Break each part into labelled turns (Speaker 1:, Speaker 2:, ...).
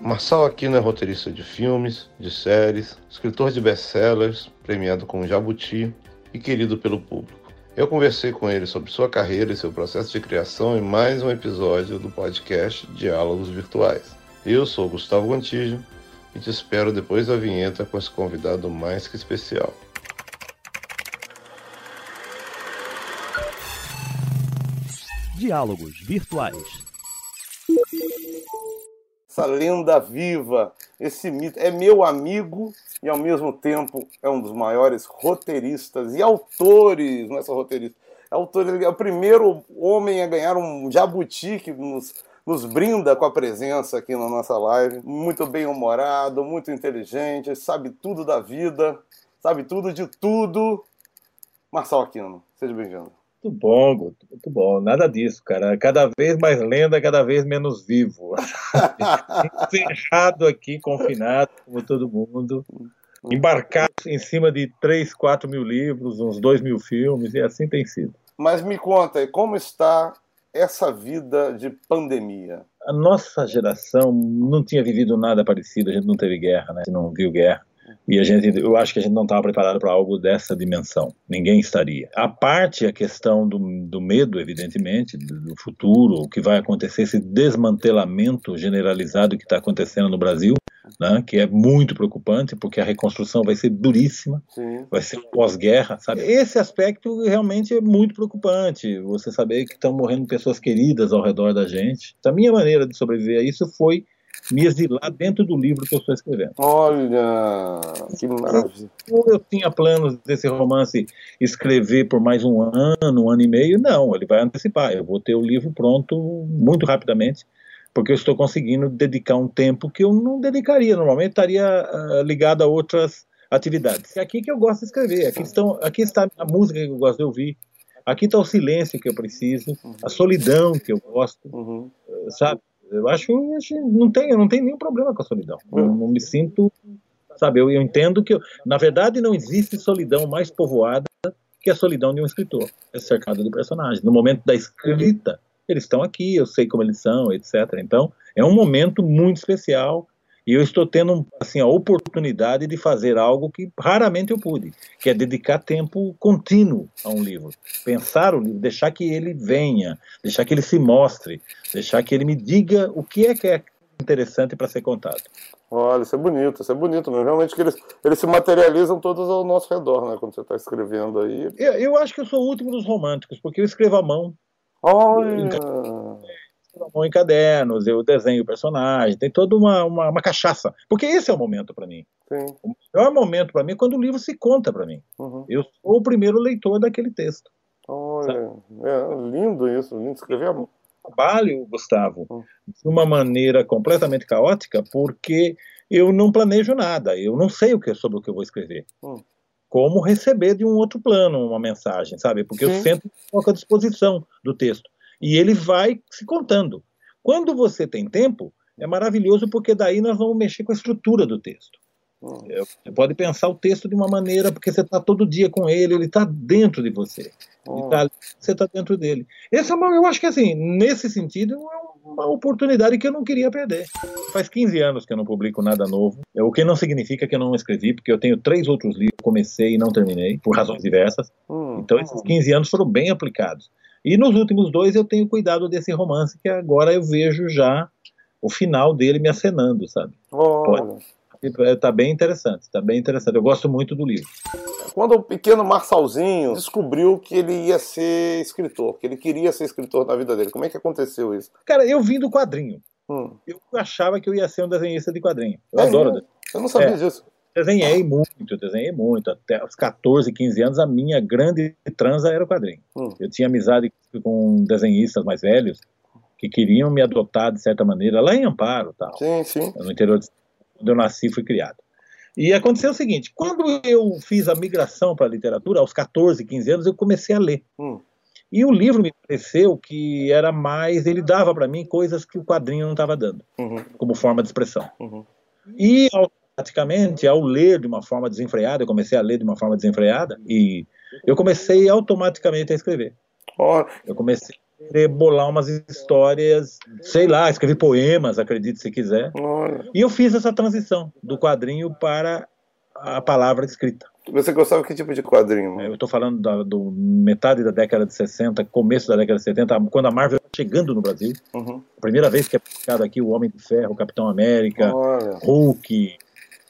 Speaker 1: Marçal Aquino é roteirista de filmes, de séries, escritor de best-sellers, premiado com Jabuti e querido pelo público. Eu conversei com ele sobre sua carreira e seu processo de criação em mais um episódio do podcast Diálogos Virtuais. Eu sou Gustavo Gontijo e te espero depois da vinheta com esse convidado mais que especial.
Speaker 2: Diálogos Virtuais.
Speaker 1: Essa lenda viva, esse mito, é meu amigo e ao mesmo tempo é um dos maiores roteiristas e autores, não é só roteirista, é autor, é o primeiro homem a ganhar um jabuti que nos, nos brinda com a presença aqui na nossa live. Muito bem-humorado, muito inteligente, sabe tudo da vida, sabe tudo de tudo. Marçal Aquino, seja bem-vindo.
Speaker 3: Muito bom, Guto, muito bom. Nada disso, cara. Cada vez mais lenda, cada vez menos vivo. Encerrado aqui, confinado, como todo mundo. Embarcado em cima de 3, 4 mil livros, uns 2 mil filmes, e assim tem sido.
Speaker 1: Mas me conta, como está essa vida de pandemia?
Speaker 3: A nossa geração não tinha vivido nada parecido, a gente não teve guerra, né? A gente não viu guerra. E a gente, eu acho que a gente não estava preparado para algo dessa dimensão. Ninguém estaria. A parte a questão do, do medo, evidentemente, do, do, futuro, o que vai acontecer, esse desmantelamento generalizado que está acontecendo no Brasil, né, que é muito preocupante, porque a reconstrução vai ser duríssima, Sim. vai ser pós-guerra, sabe? Esse aspecto realmente é muito preocupante. Você saber que estão morrendo pessoas queridas ao redor da gente. A minha maneira de sobreviver a isso foi me exilar dentro do livro que eu estou escrevendo.
Speaker 1: Olha, que maravilha.
Speaker 3: Eu tinha planos desse romance escrever por mais um ano, um ano e meio. Não, ele vai antecipar. Eu vou ter o livro pronto muito rapidamente, porque eu estou conseguindo dedicar um tempo que eu não dedicaria. Normalmente estaria uh, ligado a outras atividades. É aqui que eu gosto de escrever. Aqui, estão, aqui está a música que eu gosto de ouvir. Aqui está o silêncio que eu preciso, a solidão que eu gosto, uhum. sabe? Eu acho, que não tem, não tem nenhum problema com a solidão. Eu não me sinto, sabe? Eu, eu entendo que, eu, na verdade, não existe solidão mais povoada que a solidão de um escritor, é cercado de personagens. No momento da escrita, eles estão aqui, eu sei como eles são, etc. Então, é um momento muito especial e eu estou tendo assim a oportunidade de fazer algo que raramente eu pude, que é dedicar tempo contínuo a um livro, pensar o livro, deixar que ele venha, deixar que ele se mostre, deixar que ele me diga o que é que é interessante para ser contado.
Speaker 1: Olha, isso é bonito, isso é bonito, mas realmente que eles, eles se materializam todos ao nosso redor, né? Quando você está escrevendo aí.
Speaker 3: Eu, eu, acho que eu sou o último dos românticos, porque eu escrevo à mão.
Speaker 1: Olha!
Speaker 3: Então, mão em cadernos, eu desenho o personagem, tem toda uma, uma, uma cachaça. Porque esse é o momento para mim.
Speaker 1: Sim.
Speaker 3: O melhor momento para mim é quando o livro se conta para mim. Uhum. Eu sou o primeiro leitor daquele texto.
Speaker 1: Olha, é lindo isso, lindo escrever a mão.
Speaker 3: Trabalho, Gustavo, uhum. de uma maneira completamente caótica, porque eu não planejo nada, eu não sei o que sobre o que eu vou escrever. Uhum como receber de um outro plano uma mensagem, sabe? Porque Sim. eu sempre coloco à disposição do texto e ele vai se contando. Quando você tem tempo, é maravilhoso porque daí nós vamos mexer com a estrutura do texto. Você pode pensar o texto de uma maneira, porque você está todo dia com ele, ele está dentro de você. Tá, você está dentro dele. Esse é eu acho que assim, nesse sentido, é uma oportunidade que eu não queria perder. Faz 15 anos que eu não publico nada novo, é, o que não significa que eu não escrevi, porque eu tenho três outros livros, comecei e não terminei, por razões diversas. Hum, então esses 15 anos foram bem aplicados. E nos últimos dois eu tenho cuidado desse romance que agora eu vejo já o final dele me acenando, sabe?
Speaker 1: Oh.
Speaker 3: Tá bem interessante, tá bem interessante. Eu gosto muito do livro.
Speaker 1: Quando o pequeno Marçalzinho descobriu que ele ia ser escritor, que ele queria ser escritor na vida dele, como é que aconteceu isso?
Speaker 3: Cara, eu vim do quadrinho. Hum. Eu achava que eu ia ser um desenhista de quadrinho. Eu
Speaker 1: é,
Speaker 3: adoro.
Speaker 1: Eu não sabia é. disso.
Speaker 3: Desenhei muito, desenhei muito. Até os 14, 15 anos, a minha grande transa era o quadrinho. Hum. Eu tinha amizade com desenhistas mais velhos que queriam me adotar de certa maneira, lá em Amparo, tal.
Speaker 1: Sim, sim.
Speaker 3: No interior de onde eu nasci e fui criado. E aconteceu o seguinte: quando eu fiz a migração para a literatura, aos 14, 15 anos, eu comecei a ler. Hum. E o livro me pareceu que era mais. Ele dava para mim coisas que o quadrinho não estava dando, uhum. como forma de expressão. Uhum. E automaticamente, ao ler de uma forma desenfreada, eu comecei a ler de uma forma desenfreada e eu comecei automaticamente a escrever.
Speaker 1: Oh.
Speaker 3: Eu comecei querer bolar umas histórias, sei lá, escrever poemas, acredite se quiser. E eu fiz essa transição do quadrinho para a palavra escrita.
Speaker 1: Você gostava que tipo de quadrinho?
Speaker 3: Eu estou falando da, do metade da década de 60, começo da década de 70, quando a Marvel tá chegando no Brasil.
Speaker 1: Uhum.
Speaker 3: A primeira vez que é publicado aqui o Homem de Ferro, Capitão América,
Speaker 1: Olha.
Speaker 3: Hulk,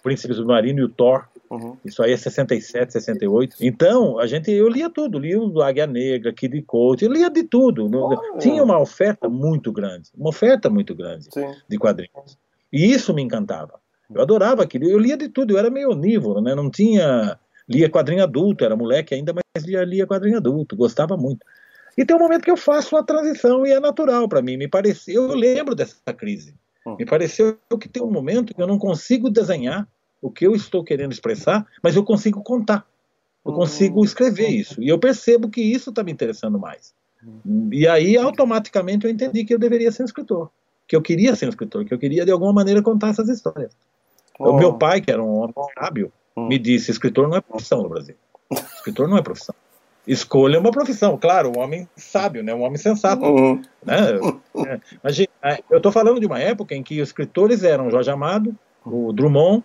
Speaker 3: Príncipe Submarino e o Thor.
Speaker 1: Uhum.
Speaker 3: Isso aí é 67, 68. Então, a gente, eu lia tudo, lia o Águia Negra, Kid Coach, eu lia de tudo.
Speaker 1: Olha.
Speaker 3: Tinha uma oferta muito grande, uma oferta muito grande
Speaker 1: Sim.
Speaker 3: de quadrinhos. E isso me encantava. Eu adorava aquilo, eu lia de tudo, eu era meio onívoro, né? Não tinha lia quadrinho adulto, era moleque ainda, mas lia, lia quadrinho adulto, gostava muito. E tem um momento que eu faço a transição e é natural para mim. Me pareceu, eu lembro dessa crise.
Speaker 1: Hum.
Speaker 3: Me pareceu que tem um momento que eu não consigo desenhar o que eu estou querendo expressar, mas eu consigo contar. Eu consigo escrever isso. E eu percebo que isso está me interessando mais. E aí, automaticamente, eu entendi que eu deveria ser um escritor. Que eu queria ser um escritor, que eu queria, de alguma maneira, contar essas histórias. O meu pai, que era um homem sábio,
Speaker 1: Hum.
Speaker 3: me disse: escritor não é profissão no Brasil. Escritor não é profissão. Escolha uma profissão. Claro, um homem sábio, né? um homem sensato.
Speaker 1: Uhum.
Speaker 3: Né? É, imagina, é, eu estou falando de uma época em que os escritores eram Jorge Amado, o Drummond,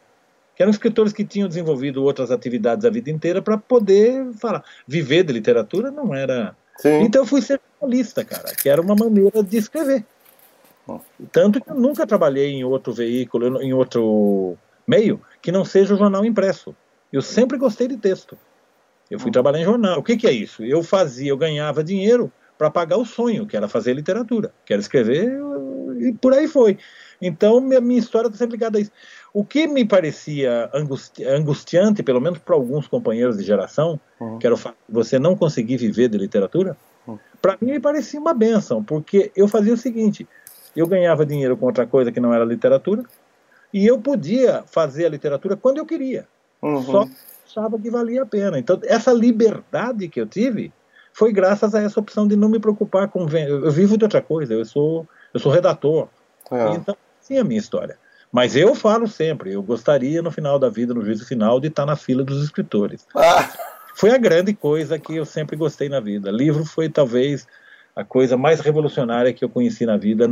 Speaker 3: que eram escritores que tinham desenvolvido outras atividades a vida inteira para poder falar. Viver de literatura não era.
Speaker 1: Sim.
Speaker 3: Então eu fui ser jornalista, cara, que era uma maneira de escrever. Tanto que eu nunca trabalhei em outro veículo, em outro meio, que não seja o jornal impresso. Eu sempre gostei de texto. Eu fui
Speaker 1: Hum.
Speaker 3: trabalhar em jornal. O que, que é isso? Eu fazia, eu ganhava dinheiro para pagar o sonho, que era fazer literatura, que era escrever, e por aí foi. Então, minha, minha história está sempre ligada a isso. O que me parecia angusti angustiante, pelo menos para alguns companheiros de geração,
Speaker 1: Uhum.
Speaker 3: que era o fato de você não conseguir viver de literatura,
Speaker 1: Uhum.
Speaker 3: para mim me parecia uma benção, porque eu fazia o seguinte: eu ganhava dinheiro com outra coisa que não era literatura, e eu podia fazer a literatura quando eu queria,
Speaker 1: Uhum.
Speaker 3: só achava que valia a pena. Então, essa liberdade que eu tive foi graças a essa opção de não me preocupar com. Eu vivo de outra coisa, eu sou, eu sou redator.
Speaker 1: É.
Speaker 3: Então, sim, a minha história. Mas eu falo sempre, eu gostaria no final da vida, no juízo final, de estar na fila dos escritores.
Speaker 1: Ah,
Speaker 3: Foi a grande coisa que eu sempre gostei na vida. Livro foi talvez a coisa mais revolucionária que eu conheci na vida.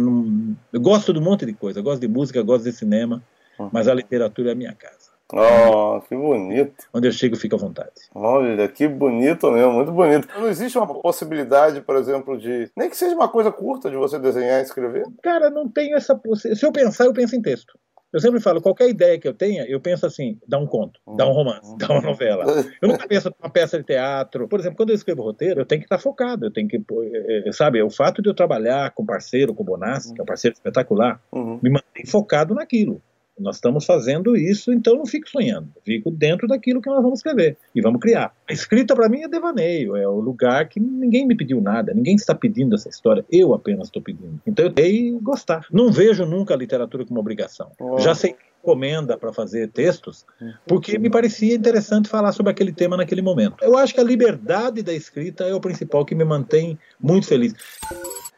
Speaker 3: Eu gosto de um monte de coisa, eu gosto de música, gosto de cinema,
Speaker 1: Hum.
Speaker 3: mas a literatura é a minha casa.
Speaker 1: Oh, que bonito.
Speaker 3: Onde eu chego, fico à vontade.
Speaker 1: Olha, que bonito mesmo, muito bonito. Não existe uma possibilidade, por exemplo, de. Nem que seja uma coisa curta de você desenhar e escrever?
Speaker 3: Cara, não tenho essa. possi- Se eu pensar, eu penso em texto. Eu sempre falo, qualquer ideia que eu tenha, eu penso assim, dá um conto, dá um romance, dá uma novela. Eu nunca penso numa peça de teatro. Por exemplo, quando eu escrevo roteiro, eu tenho que estar focado, eu tenho que, pô, eh, eh, sabe, o fato de eu trabalhar com parceiro, com o Bonassi, que é um parceiro espetacular,
Speaker 1: Uhum.
Speaker 3: me mantém focado naquilo. Nós estamos fazendo isso, então não fico sonhando. Fico dentro daquilo que nós vamos escrever e vamos criar. A escrita para mim é devaneio, é o lugar que ninguém me pediu nada, ninguém está pedindo essa história, eu apenas estou pedindo. Então eu tenho que gostar. Não vejo nunca a literatura como obrigação.
Speaker 1: Oh.
Speaker 3: Já sei encomenda para fazer textos, porque me parecia interessante falar sobre aquele tema naquele momento. Eu acho que a liberdade da escrita é o principal que me mantém muito feliz.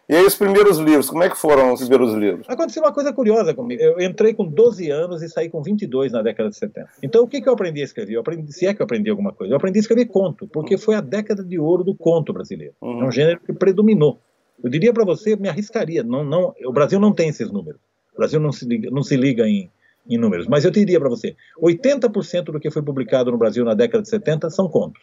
Speaker 1: E aí, os primeiros livros, como é que foram os primeiros livros?
Speaker 3: Aconteceu uma coisa curiosa comigo. Eu entrei com 12 anos e saí com 22 na década de 70. Então, o que, que eu aprendi a escrever? Eu aprendi, se é que eu aprendi alguma coisa, eu aprendi a escrever conto, porque foi a década de ouro do conto brasileiro. É um gênero que predominou. Eu diria para você, me arriscaria. Não, não, o Brasil não tem esses números. O Brasil não se liga, não se liga em, em números. Mas eu diria para você, 80% do que foi publicado no Brasil na década de 70 são contos.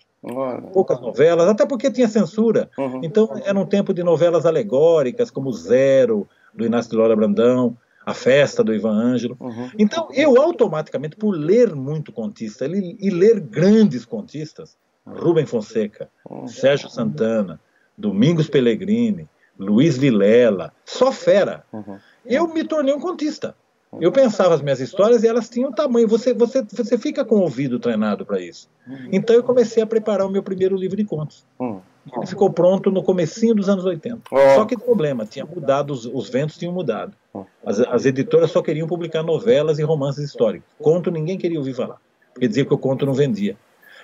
Speaker 3: Poucas novelas, até porque tinha censura.
Speaker 1: Uhum.
Speaker 3: Então, era um tempo de novelas alegóricas, como Zero, do Inácio de Loura Brandão, A Festa, do Ivan Ângelo.
Speaker 1: Uhum.
Speaker 3: Então, eu automaticamente, por ler muito contista e, e ler grandes contistas, Rubem Fonseca,
Speaker 1: Uhum.
Speaker 3: Sérgio Santana, Domingos Pellegrini, Luiz Vilela, só fera,
Speaker 1: Uhum.
Speaker 3: eu me tornei um contista. Eu pensava as minhas histórias e elas tinham tamanho. Você, você, você fica com o ouvido treinado para isso. Então eu comecei a preparar o meu primeiro livro de contos.
Speaker 1: Uhum.
Speaker 3: Ele ficou pronto no comecinho dos anos 80.
Speaker 1: Ó.
Speaker 3: Só que problema, tinha mudado, os, os ventos tinham mudado. As, as editoras só queriam publicar novelas e romances históricos. Conto ninguém queria ouvir falar, porque dizia que o conto não vendia.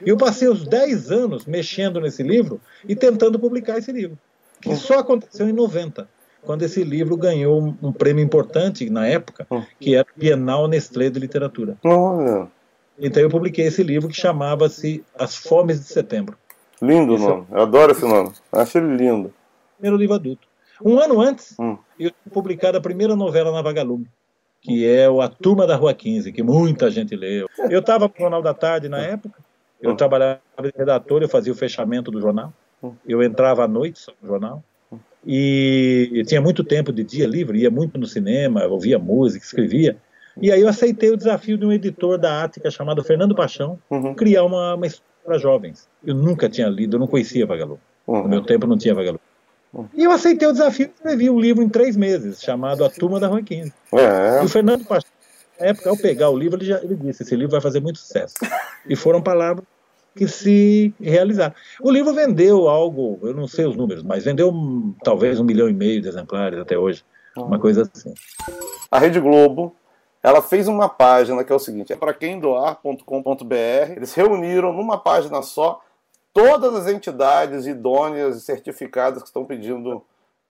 Speaker 3: E eu passei os 10 anos mexendo nesse livro e tentando publicar esse livro, que só aconteceu em 90, quando esse livro ganhou um, prêmio importante na época, que era o Bienal Nestlé de Literatura.
Speaker 1: Olha.
Speaker 3: Então eu publiquei esse livro que chamava-se As Fomes de Setembro.
Speaker 1: Lindo o
Speaker 3: é
Speaker 1: nome. Eu adoro esse nome. Acho ele lindo.
Speaker 3: primeiro livro adulto. Um ano antes, hum. eu tinha publicado a primeira novela na Vagalume, que é o A Turma da Rua 15, que muita gente leu. Eu estava no Jornal da Tarde na época, eu hum. trabalhava de redator, eu fazia o fechamento do jornal, hum. eu entrava à noite no jornal, e tinha muito tempo de dia livre, ia muito no cinema, ouvia música, escrevia. E aí eu aceitei o desafio de um editor da Ática chamado Fernando Paixão uhum. criar uma, uma história para jovens. Eu nunca tinha lido, eu não conhecia Vagalume. Uhum. No meu tempo não tinha Vagalume. Uhum. E eu aceitei o desafio e escrevi um livro em três meses, chamado A Turma da Rua 15. É. E o Fernando Paixão, na época, ao pegar o livro, ele, já, ele disse: esse livro vai fazer muito sucesso. E foram palavras que se realizar. O livro vendeu algo, eu não sei os números, mas vendeu talvez um milhão e meio de exemplares até hoje, uma coisa assim.
Speaker 1: A Rede Globo, ela fez uma página que é o seguinte, é para quem doar.com.br, eles reuniram numa página só todas as entidades idôneas e certificadas que estão pedindo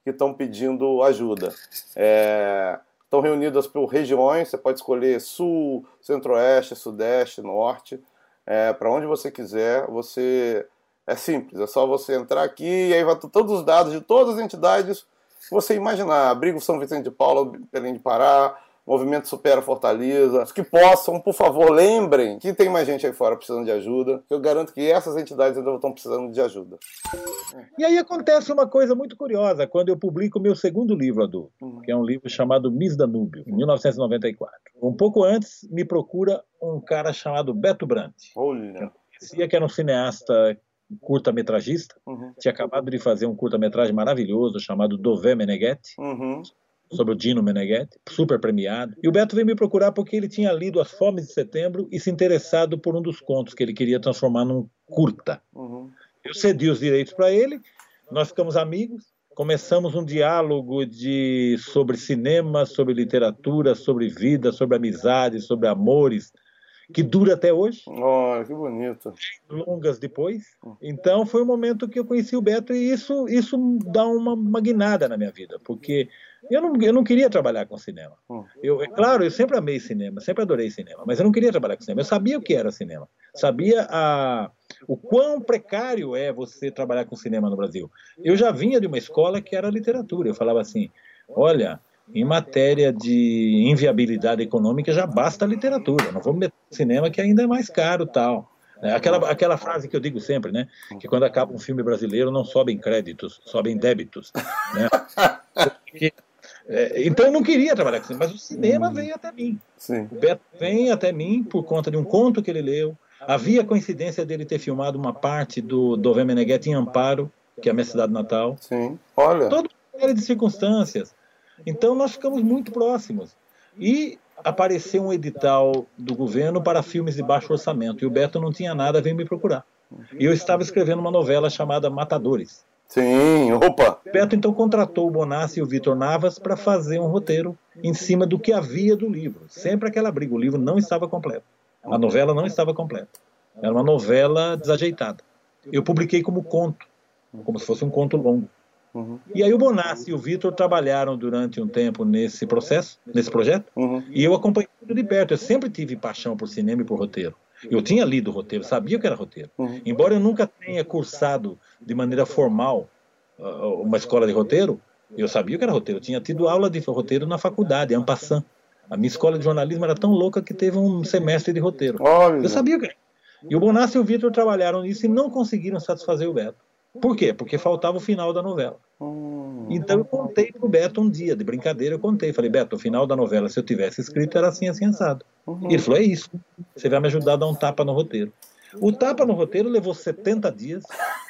Speaker 1: que estão pedindo ajuda. É, estão reunidas por regiões, você pode escolher sul, centro-oeste, sudeste, norte é, para onde você quiser. Você é simples, é só você entrar aqui e aí vai todos os dados de todas as entidades que você imaginar. Abrigo São Vicente de Paula, Belém de Pará, Movimento Supera Fortaleza, que possam, por favor, lembrem que tem mais gente aí fora precisando de ajuda. Eu garanto que essas entidades ainda estão precisando de ajuda.
Speaker 3: E aí acontece uma coisa muito curiosa quando eu publico o meu segundo livro adulto, uhum. que é um livro chamado Miss Danúbio, em 1994. Um pouco antes, me procura um cara chamado Beto Brandt. Olha. Que que era um cineasta curta-metragista, uhum. tinha acabado de fazer um curta-metragem maravilhoso chamado Dové Meneghetti, uhum sobre o Dino Meneghetti, super premiado. E o Beto veio me procurar porque ele tinha lido As Fomes de Setembro e se interessado por um dos contos que ele queria transformar num curta. Uhum. Eu cedi os direitos para ele, nós ficamos amigos, começamos um diálogo de sobre cinema, sobre literatura, sobre vida, sobre amizade, sobre amores, que dura até hoje.
Speaker 1: Oh, que bonito.
Speaker 3: Longas depois. Então foi o momento que eu conheci o Beto e isso isso dá uma magnada na minha vida, porque eu não, eu não queria trabalhar com cinema. Hum. Eu, é claro, eu sempre amei cinema, sempre adorei cinema, mas eu não queria trabalhar com cinema. Eu sabia o que era cinema, sabia a, o quão precário é você trabalhar com cinema no Brasil. Eu já vinha de uma escola que era literatura. Eu falava assim: olha, em matéria de inviabilidade econômica já basta a literatura, não vamos meter cinema que ainda é mais caro tal. É aquela, aquela frase que eu digo sempre, né? Que quando acaba um filme brasileiro não sobem créditos, sobem débitos. Né? Porque é, então eu não queria trabalhar com cinema, mas o cinema hum. veio até mim. Sim. O Beto vem até mim por conta de um conto que ele leu. Havia coincidência dele ter filmado uma parte do Dové Meneghetti em Amparo, que é a minha cidade natal.
Speaker 1: Sim. Olha.
Speaker 3: Toda uma série de circunstâncias. Então nós ficamos muito próximos. E apareceu um edital do governo para filmes de baixo orçamento. E o Beto não tinha nada, veio me procurar. E eu estava escrevendo uma novela chamada Matadores.
Speaker 1: Sim, opa!
Speaker 3: Beto então contratou o Bonassi e o Vitor Navas para fazer um roteiro em cima do que havia do livro. Sempre aquela briga, o livro não estava completo. A novela não estava completa. Era uma novela desajeitada. Eu publiquei como conto, como se fosse um conto longo. Uhum. E aí o Bonassi e o Vitor trabalharam durante um tempo nesse processo, nesse projeto, uhum. e eu acompanhei tudo de perto. Eu sempre tive paixão por cinema e por roteiro. Eu tinha lido o roteiro, sabia que era roteiro. Uhum. Embora eu nunca tenha cursado de maneira formal uh, uma escola de roteiro, eu sabia que era roteiro. Eu tinha tido aula de roteiro na faculdade, em Ampassan. A minha escola de jornalismo era tão louca que teve um semestre de roteiro. Olha. Eu sabia que E o Bonassi e o Vitor trabalharam nisso e não conseguiram satisfazer o Beto. Por quê? Porque faltava o final da novela. Hum. Então eu contei pro Beto um dia, de brincadeira, eu contei. Falei, Beto, o final da novela, se eu tivesse escrito, era assim, assim, assado. Uhum. E ele falou, é isso. Você vai me ajudar a dar um tapa no roteiro. O tapa no roteiro levou 70 dias,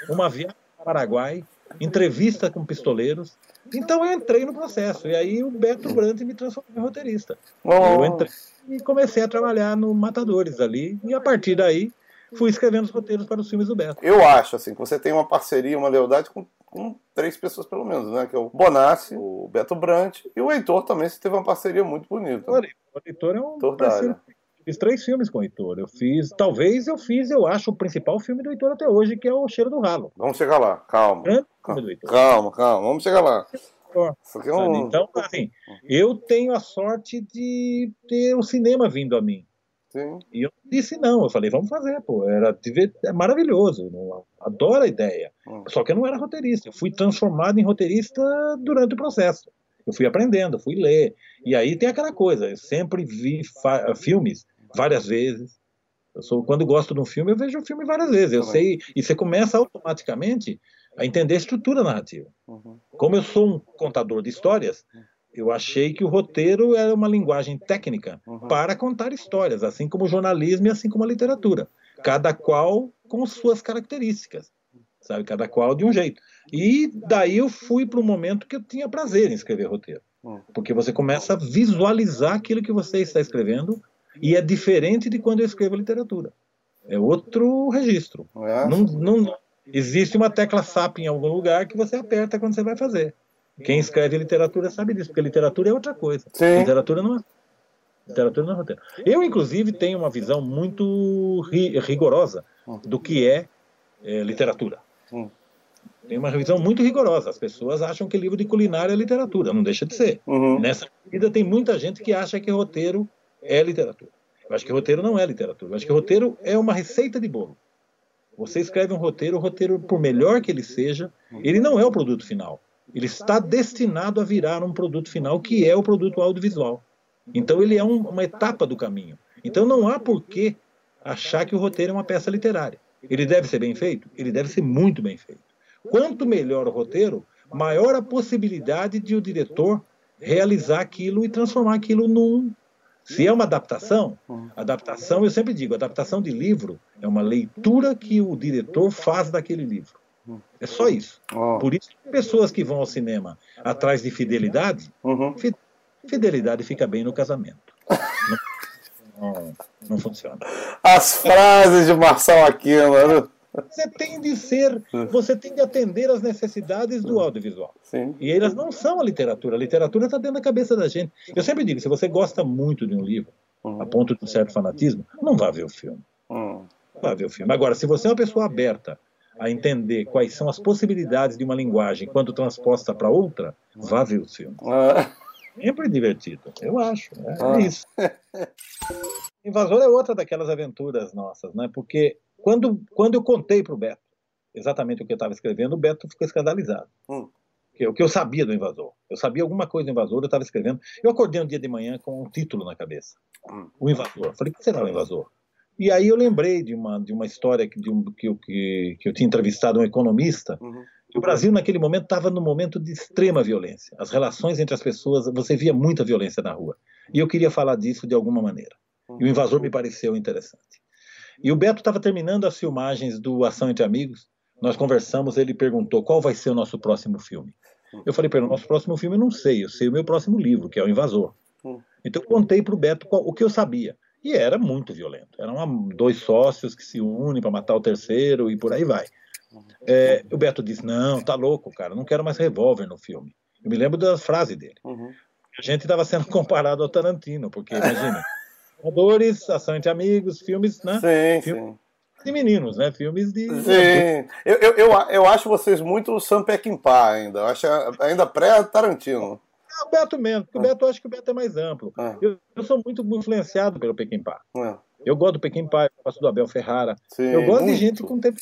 Speaker 3: uma viagem para Paraguai, entrevista com pistoleiros. Então eu entrei no processo. E aí o Beto Brandt me transformou em roteirista. Oh. Eu entrei e comecei a trabalhar no Matadores ali. E a partir daí fui escrevendo os roteiros para os filmes do Beto.
Speaker 1: Eu acho assim que você tem uma parceria, uma lealdade com, com três pessoas pelo menos, né? Que é o Bonassi, o Beto Brandt e o Heitor também. Você teve uma parceria muito bonita.
Speaker 3: O Heitor é um Heitor parceiro Fiz três filmes com o Heitor. Eu fiz, talvez eu fiz, eu acho, o principal filme do Heitor até hoje, que é o Cheiro do Ralo.
Speaker 1: Vamos chegar lá, calma. Calma, calma, calma, vamos chegar lá.
Speaker 3: É um... Então, assim, eu tenho a sorte de ter o cinema vindo a mim.
Speaker 1: Sim.
Speaker 3: E eu disse não, eu falei, vamos fazer, pô, era é maravilhoso, adoro a ideia. Hum. Só que eu não era roteirista, eu fui transformado em roteirista durante o processo. Eu fui aprendendo, fui ler. E aí tem aquela coisa, eu sempre vi filmes várias vezes. Eu sou, quando gosto de um filme, eu vejo o um filme várias vezes. Eu Também. sei, e você começa automaticamente a entender a estrutura narrativa. Uhum. Como eu sou um contador de histórias, eu achei que o roteiro era uma linguagem técnica uhum. para contar histórias, assim como o jornalismo e assim como a literatura. Cada qual com suas características, sabe? Cada qual de um jeito. E daí eu fui para o momento que eu tinha prazer em escrever roteiro. Uhum. Porque você começa a visualizar aquilo que você está escrevendo e é diferente de quando eu escrevo literatura. É outro registro. É? Não, não, existe uma tecla SAP em algum lugar que você aperta quando você vai fazer. Quem escreve literatura sabe disso, porque literatura é outra coisa. Sim. Literatura não é. Literatura não é roteiro. Eu, inclusive, tenho uma visão muito ri rigorosa do que é, é literatura. Hum. Tenho uma visão muito rigorosa. As pessoas acham que livro de culinária é literatura. Não deixa de ser. Uhum. Nessa vida tem muita gente que acha que roteiro é literatura. Eu acho que roteiro não é literatura. Eu acho que roteiro é uma receita de bolo. Você escreve um roteiro, o roteiro, por melhor que ele seja, ele não é o produto final. Ele está destinado a virar um produto final, que é o produto audiovisual. Então ele é um, uma etapa do caminho. Então não há por que achar que o roteiro é uma peça literária. Ele deve ser bem feito? Ele deve ser muito bem feito. Quanto melhor o roteiro, maior a possibilidade de o diretor realizar aquilo e transformar aquilo num. Se é uma adaptação, adaptação, eu sempre digo, adaptação de livro é uma leitura que o diretor faz daquele livro. É só isso. Oh. Por isso, pessoas que vão ao cinema atrás de fidelidade, uhum. fidelidade fica bem no casamento. não, não, não, funciona.
Speaker 1: As frases de Marçal Aquino.
Speaker 3: Você tem de ser, você tem de atender às necessidades do audiovisual. Sim. E elas não são a literatura. A literatura está dentro da cabeça da gente. Eu sempre digo, se você gosta muito de um livro, uhum. a ponto de um certo fanatismo, não vá ver o filme. Uhum. Vá ver o filme. Agora, se você é uma pessoa aberta a entender quais são as possibilidades de uma linguagem quando transposta para outra, vá ver os filmes. Ah. Sempre divertido, eu acho. Né? É ah. isso. Invasor é outra daquelas aventuras nossas, né? Porque quando, quando eu contei para o Beto exatamente o que eu estava escrevendo, o Beto ficou escandalizado. Hum. O que eu sabia do invasor. Eu sabia alguma coisa do invasor, eu estava escrevendo. Eu acordei um dia de manhã com um título na cabeça: hum. O invasor. Falei, o que será o invasor? E aí eu lembrei de uma, de uma história que, de um, que, eu, que, que eu tinha entrevistado um economista. Uhum. o Brasil, naquele momento, estava num momento de extrema violência. As relações entre as pessoas, você via muita violência na rua. E eu queria falar disso de alguma maneira. E o invasor me pareceu interessante. E o Beto estava terminando as filmagens do Ação entre Amigos. Nós conversamos, ele perguntou qual vai ser o nosso próximo filme. Eu falei para ele, o nosso próximo filme eu não sei, eu sei o meu próximo livro, que é O Invasor. Hum. Então eu contei para o Beto qual, o que eu sabia. E era muito violento. Eram dois sócios que se unem para matar o terceiro e por aí vai. É, o Beto disse: Não, tá louco, cara, não quero mais revólver no filme. Eu me lembro da frase dele. Uhum. A gente estava sendo comparado ao Tarantino, porque imagina, Adores, Ação entre Amigos, filmes, né?
Speaker 1: Sim, filmes sim.
Speaker 3: de meninos, né? Filmes de.
Speaker 1: Sim. Eu, eu, eu, eu acho vocês muito Sam Peckinpah ainda. Eu acho ainda pré-Tarantino.
Speaker 3: É o Beto mesmo, porque o Beto eu acho que o Beto é mais amplo. É. Eu, eu, sou muito influenciado pelo Pequim-Pá. É. Eu gosto do Pequim-Pá, eu gosto do Abel Ferrara. Sim, eu gosto muito. de gente com tempo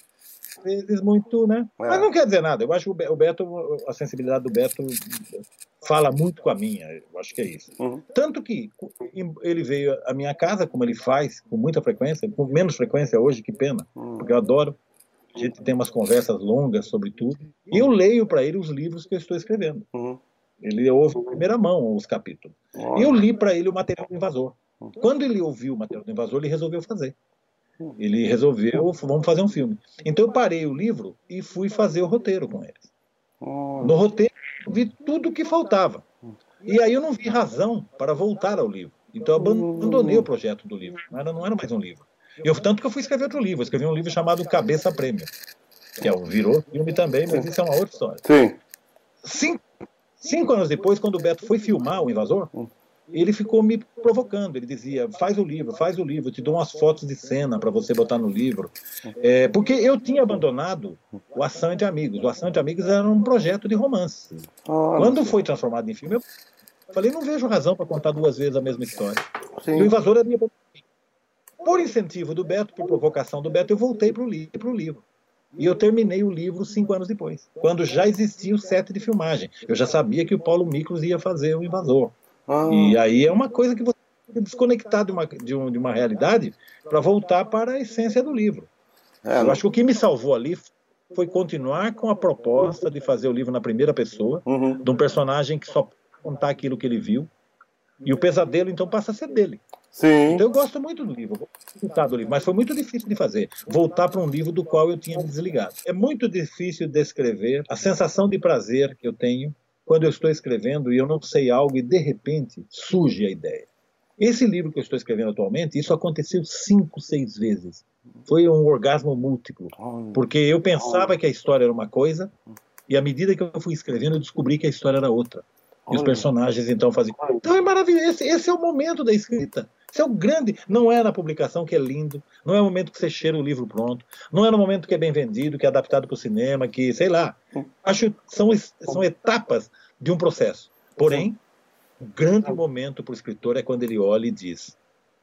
Speaker 3: vezes muito, né? É. Mas não quer dizer nada. Eu acho que o Beto, a sensibilidade do Beto fala muito com a minha. Eu acho que é isso. Uhum. Tanto que ele veio à minha casa, como ele faz, com muita frequência, com menos frequência hoje, que pena, uhum. porque eu adoro. A gente tem umas conversas longas sobre tudo. E eu leio para ele os livros que eu estou escrevendo. Uhum. Ele ouve em primeira mão os capítulos. E eu li para ele o material do invasor. Quando ele ouviu o material do invasor, ele resolveu fazer. Ele resolveu, vamos fazer um filme. Então eu parei o livro e fui fazer o roteiro com eles. No roteiro, vi tudo o que faltava. E aí eu não vi razão para voltar ao livro. Então eu abandonei o projeto do livro. Não era, não era mais um livro. Eu, tanto que eu fui escrever outro livro. Eu escrevi um livro chamado Cabeça Prêmio. Que é um, virou filme também, mas isso é uma outra história.
Speaker 1: Sim.
Speaker 3: Cinco, cinco anos depois, quando o Beto foi filmar O Invasor, ele ficou me provocando. Ele dizia: faz o livro, faz o livro, eu te dou umas fotos de cena para você botar no livro. É, porque eu tinha abandonado o Ação entre Amigos. O Ação entre Amigos era um projeto de romance. Quando foi transformado em filme, eu falei: não vejo razão para contar duas vezes a mesma história. Sim. E o invasor é minha por incentivo do Beto, por provocação do Beto, eu voltei para o li livro. E eu terminei o livro cinco anos depois, quando já existia o set de filmagem. Eu já sabia que o Paulo Miklos ia fazer o Invasor. Ah. E aí é uma coisa que você tem que desconectar de uma, de, um, de uma realidade para voltar para a essência do livro. É, eu acho que o que me salvou ali foi continuar com a proposta de fazer o livro na primeira pessoa, uhum. de um personagem que só contar aquilo que ele viu, e o pesadelo então passa a ser dele. Sim. Então eu gosto muito do livro, gostar do livro, mas foi muito difícil de fazer. Voltar para um livro do qual eu tinha me desligado. É muito difícil descrever a sensação de prazer que eu tenho quando eu estou escrevendo e eu não sei algo e de repente surge a ideia. Esse livro que eu estou escrevendo atualmente, isso aconteceu cinco, seis vezes. Foi um orgasmo múltiplo, porque eu pensava que a história era uma coisa e à medida que eu fui escrevendo eu descobri que a história era outra. E os personagens então faziam. Então é maravilhoso. Esse, esse, é o momento da escrita. Esse é o grande. Não é na publicação que é lindo. Não é o momento que você cheira o livro pronto. Não é no momento que é bem vendido, que é adaptado para o cinema, que sei lá. Acho são são etapas de um processo. Porém, o grande momento para o escritor é quando ele olha e diz: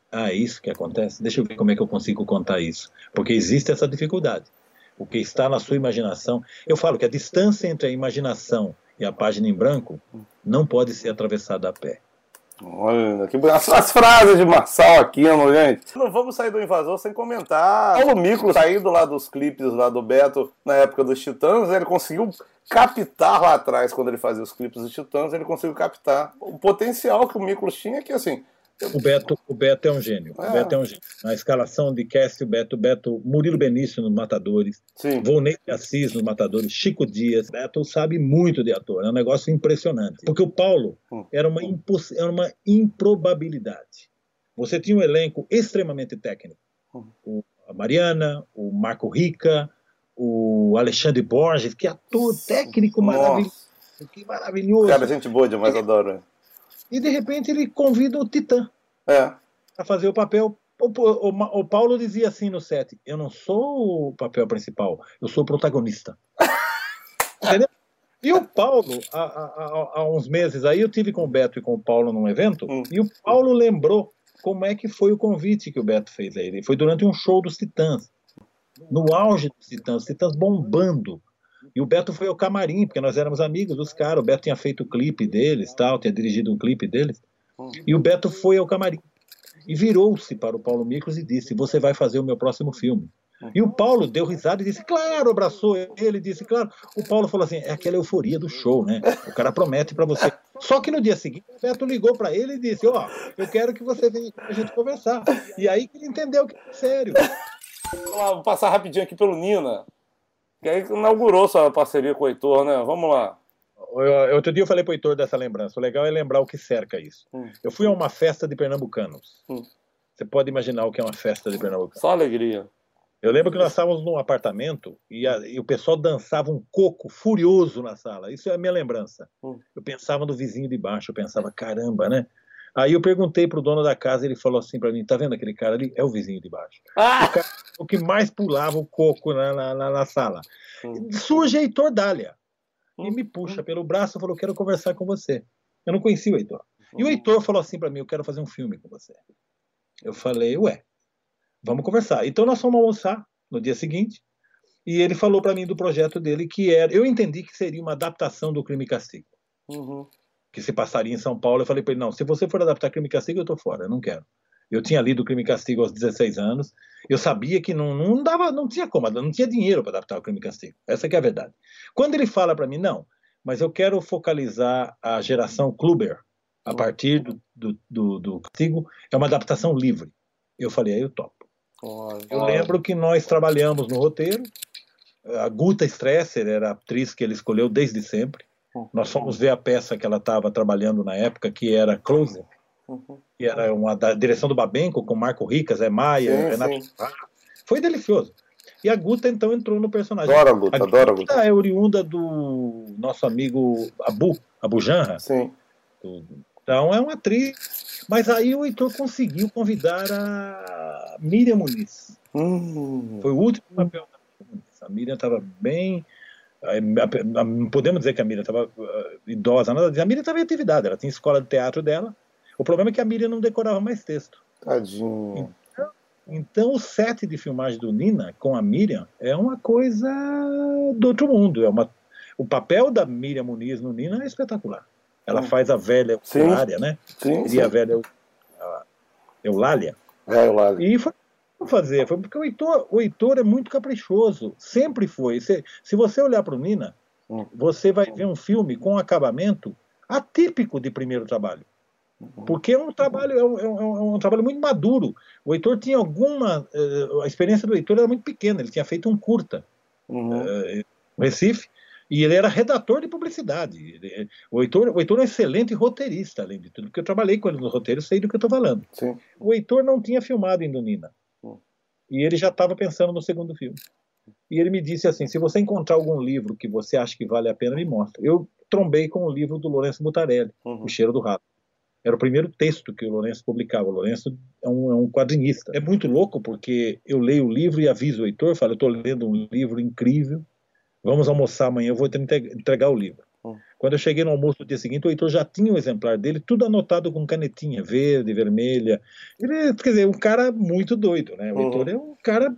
Speaker 3: Ah, é isso que acontece. Deixa eu ver como é que eu consigo contar isso, porque existe essa dificuldade. O que está na sua imaginação. Eu falo que a distância entre a imaginação e a página em branco não pode ser atravessada a pé.
Speaker 1: Olha, que as, as frases de Marçal aqui, gente. Não vamos sair do invasor sem comentar. Paulo Micro saindo lá dos clipes lá do Beto na época dos Titãs, ele conseguiu captar lá atrás, quando ele fazia os clipes dos Titãs, ele conseguiu captar o potencial que o Miklos tinha, que assim,
Speaker 3: o Beto, o Beto é um gênio. É. O Beto é um gênio. Na escalação de cast, o Beto, Beto, Murilo Benício nos Matadores, Sim. Volney Assis nos Matadores, Chico Dias. Beto sabe muito de ator. É um negócio impressionante. Porque o Paulo hum. era uma, imposs... era uma improbabilidade. Você tinha um elenco extremamente técnico. Hum. O, a Mariana, o Marco Rica, o Alexandre Borges, que ator técnico maravilhoso. Que maravilhoso.
Speaker 1: Cara, gente boa demais, adoro.
Speaker 3: E de repente ele convida o Titã
Speaker 1: é.
Speaker 3: a fazer o papel. O, o, o, Paulo dizia assim no set: Eu não sou o papel principal, eu sou o protagonista. Entendeu? E o Paulo, há, há, há, uns meses aí, eu tive com o Beto e com o Paulo num evento, hum. e o Paulo lembrou como é que foi o convite que o Beto fez a ele. Foi durante um show dos Titãs. No auge dos Titãs, os Titãs bombando. E o Beto foi ao camarim, porque nós éramos amigos dos caras. O Beto tinha feito o clipe deles, tal, tinha dirigido um clipe deles. Uhum. E o Beto foi ao camarim. E virou-se para o Paulo Miklos e disse: Você vai fazer o meu próximo filme. Uhum. E o Paulo deu risada e disse, claro, abraçou ele, disse, claro. O Paulo falou assim, é aquela euforia do show, né? O cara promete para você. Só que no dia seguinte, o Beto ligou para ele e disse, ó, oh, eu quero que você venha a gente conversar. E aí que ele entendeu que é sério.
Speaker 1: Vou passar rapidinho aqui pelo Nina. Que aí inaugurou sua parceria com o Heitor, né? Vamos lá.
Speaker 3: Outro dia eu falei pro Heitor dessa lembrança. O legal é lembrar o que cerca isso. Hum. Eu fui a uma festa de pernambucanos. Hum. Você pode imaginar o que é uma festa de pernambucanos.
Speaker 1: Só alegria.
Speaker 3: Eu lembro que nós estávamos num apartamento e, a, e, o pessoal dançava um coco furioso na sala. Isso é a minha lembrança. Hum. Eu pensava no vizinho de baixo, eu pensava, caramba, né? Aí eu perguntei pro dono da casa, ele falou assim para mim: tá vendo aquele cara ali? É o vizinho de baixo. Ah! O, cara, o, que mais pulava o coco na, na, na sala. Hum. Surge Heitor Dália hum. e me puxa hum. pelo braço e falou: quero conversar com você. Eu não conhecia o Heitor. E o hum. Heitor falou assim para mim: eu quero fazer um filme com você. Eu falei: ué, vamos conversar. Então nós fomos almoçar no dia seguinte. E ele falou para mim do projeto dele, que era. Eu entendi que seria uma adaptação do Crime e Castigo. Uhum que se passaria em São Paulo. Eu falei para ele: não, se você for adaptar Crime e Castigo, eu estou fora, eu não quero. Eu tinha lido Crime e Castigo aos 16 anos. Eu sabia que não, não dava, não tinha como, não tinha dinheiro para adaptar o Crime e Castigo. Essa é a verdade. Quando ele fala para mim, não, mas eu quero focalizar a geração Kluber a partir do, do, do, do Castigo, é uma adaptação livre. Eu falei, aí eu topo. eu lembro que nós trabalhamos no roteiro. A Guta Stresser era a atriz que ele escolheu desde sempre. Uhum. Nós fomos ver a peça que ela estava trabalhando na época, que era Closer, uhum. que era uma da direção do Babenco, com Marco Ricas, Zé Maia, sim, Renato. Sim. Foi delicioso. E a Guta então entrou no personagem.
Speaker 1: Adoro a Guta, a adoro a Guta.
Speaker 3: é oriunda do nosso amigo Abu, Abu Janra.
Speaker 1: Sim.
Speaker 3: Então é uma atriz. Mas aí o Heitor conseguiu convidar a Miriam Muniz. Hum. Foi o último papel da Miriam Muniz. A Miriam estava bem podemos dizer que a Miriam estava uh, idosa, nada A Miriam estava em atividade, ela tinha escola de teatro dela. O problema é que a Miriam não decorava mais texto.
Speaker 1: Tadinho.
Speaker 3: Então, Então, o set de filmagem do Nina com a Miriam é uma coisa do outro mundo. É uma... O papel da Miriam Muniz no Nina é espetacular. Ela hum. faz a velha Eulália, né?
Speaker 1: Sim,
Speaker 3: sim. a velha Eulália.
Speaker 1: É, Eulália.
Speaker 3: E foi fazer, foi porque o Heitor, o Heitor é muito caprichoso, sempre foi. Se, se você olhar para o Nina, você vai ver um filme com acabamento atípico de primeiro trabalho. Porque é um trabalho, é um, é, um, é um, trabalho muito maduro. O Heitor tinha alguma. Uh, a experiência do Heitor era muito pequena, ele tinha feito um curta uhum. uh, no Recife, e ele era redator de publicidade. Ele, o, Heitor, o Heitor é um excelente roteirista, além de tudo, porque eu trabalhei com ele no roteiro, sei do que eu estou falando.
Speaker 1: Sim.
Speaker 3: O Heitor não tinha filmado Indonina. E ele já estava pensando no segundo filme. E ele me disse assim: se você encontrar algum livro que você acha que vale a pena, me mostra. Eu trombei com o livro do Lourenço Butarelli, uhum. O Cheiro do Rato. Era o primeiro texto que o Lourenço publicava. O Lourenço é um, é um quadrinista. É muito louco porque eu leio o livro e aviso o Heitor, falo, eu estou lendo um livro incrível, vamos almoçar amanhã, eu vou entregar o livro. Hum. Quando eu cheguei no almoço no dia seguinte, o Heitor já tinha o um exemplar dele, tudo anotado com canetinha, verde, vermelha. Ele, quer dizer, um cara muito doido, né? O uhum. Heitor é um cara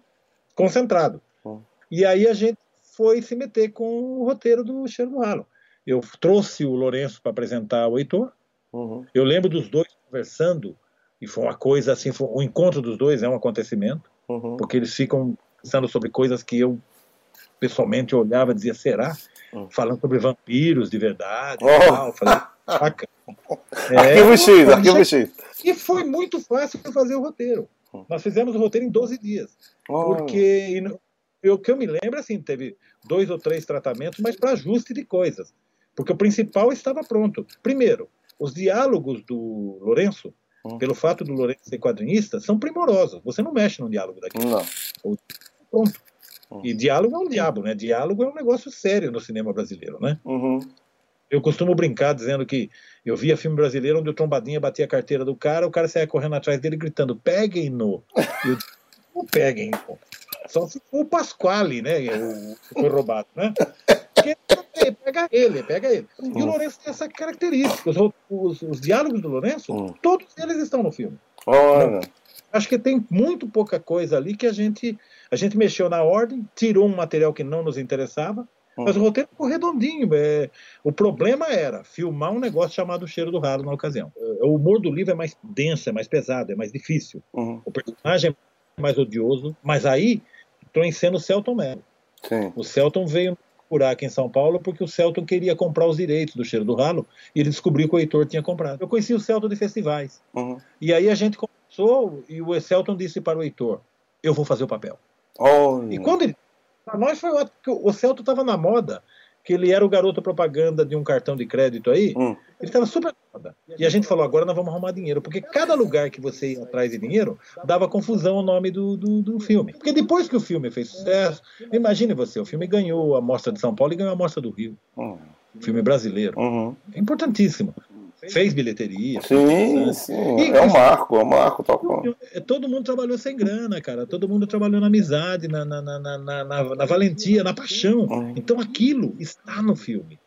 Speaker 3: concentrado. Uhum. E aí a gente foi se meter com o roteiro do Cheiro do Ralo. Eu trouxe o Lourenço para apresentar o Heitor, Uhum. Eu lembro dos dois conversando, e foi uma coisa assim, o encontro dos dois é um acontecimento, uhum. porque eles ficam pensando sobre coisas que eu pessoalmente olhava e dizia, será? Uhum. Falando sobre vampiros de verdade oh. e tal. Saca.
Speaker 1: É, arquivo X, arquivo X.
Speaker 3: E foi muito fácil fazer o roteiro. Uhum. Nós fizemos o roteiro em 12 dias. Oh. Porque o que eu me lembro, assim, teve dois ou três tratamentos, mas para ajuste de coisas. Porque o principal estava pronto. Primeiro, os diálogos do Lourenço, hum. pelo fato do Lourenço ser quadrinista, são primorosos. Você não mexe no diálogo daquele.
Speaker 1: Não.
Speaker 3: Pronto. E diálogo é um diabo, né? Diálogo é um negócio sério no cinema brasileiro, né?
Speaker 1: Uhum.
Speaker 3: Eu costumo brincar dizendo que eu via filme brasileiro onde o trombadinha batia a carteira do cara, o cara saia correndo atrás dele gritando: peguem-no. eu não peguem, pô. Só se for o Pasquale, né? O, foi roubado, né? Porque pega ele, pega ele. E o hum. Lourenço tem essa característica. Os, os, os diálogos do Lourenço, hum. todos eles estão no filme.
Speaker 1: Olha.
Speaker 3: Acho que tem muito pouca coisa ali que a gente a gente mexeu na ordem, tirou um material que não nos interessava, hum. mas o roteiro ficou redondinho. É, o problema era filmar um negócio chamado Cheiro do Ralo na ocasião. O humor do livro é mais denso, é mais pesado, é mais difícil.
Speaker 1: Uhum.
Speaker 3: O personagem é mais odioso, mas aí entrou em cena o Celton Mello.
Speaker 1: Sim.
Speaker 3: O Celton veio procurar aqui em São Paulo porque o Celton queria comprar os direitos do Cheiro do Ralo e ele descobriu que o Heitor tinha comprado. Eu conheci o Celton de festivais.
Speaker 1: Uhum.
Speaker 3: E aí a gente começou e o Celton disse para o Heitor: Eu vou fazer o papel.
Speaker 1: Oh,
Speaker 3: e quando ele. Para nós foi o, o Celton estava na moda que ele era o garoto propaganda de um cartão de crédito aí, hum. ele estava super foda. E a gente falou, agora nós vamos arrumar dinheiro, porque cada lugar que você ia atrás de dinheiro dava confusão o nome do, do, do, filme. Porque depois que o filme fez sucesso, imagine você, o filme ganhou a Mostra de São Paulo e ganhou a Mostra do Rio.
Speaker 1: Hum.
Speaker 3: Filme brasileiro.
Speaker 1: Uhum.
Speaker 3: É importantíssimo fez bilheteria.
Speaker 1: Sim, sim. E, é um marco, é um marco.
Speaker 3: É, Todo mundo trabalhou sem grana, cara. Todo mundo trabalhou na amizade, na, na, na, na, na, valentia, na paixão. Uhum. Então aquilo está no filme.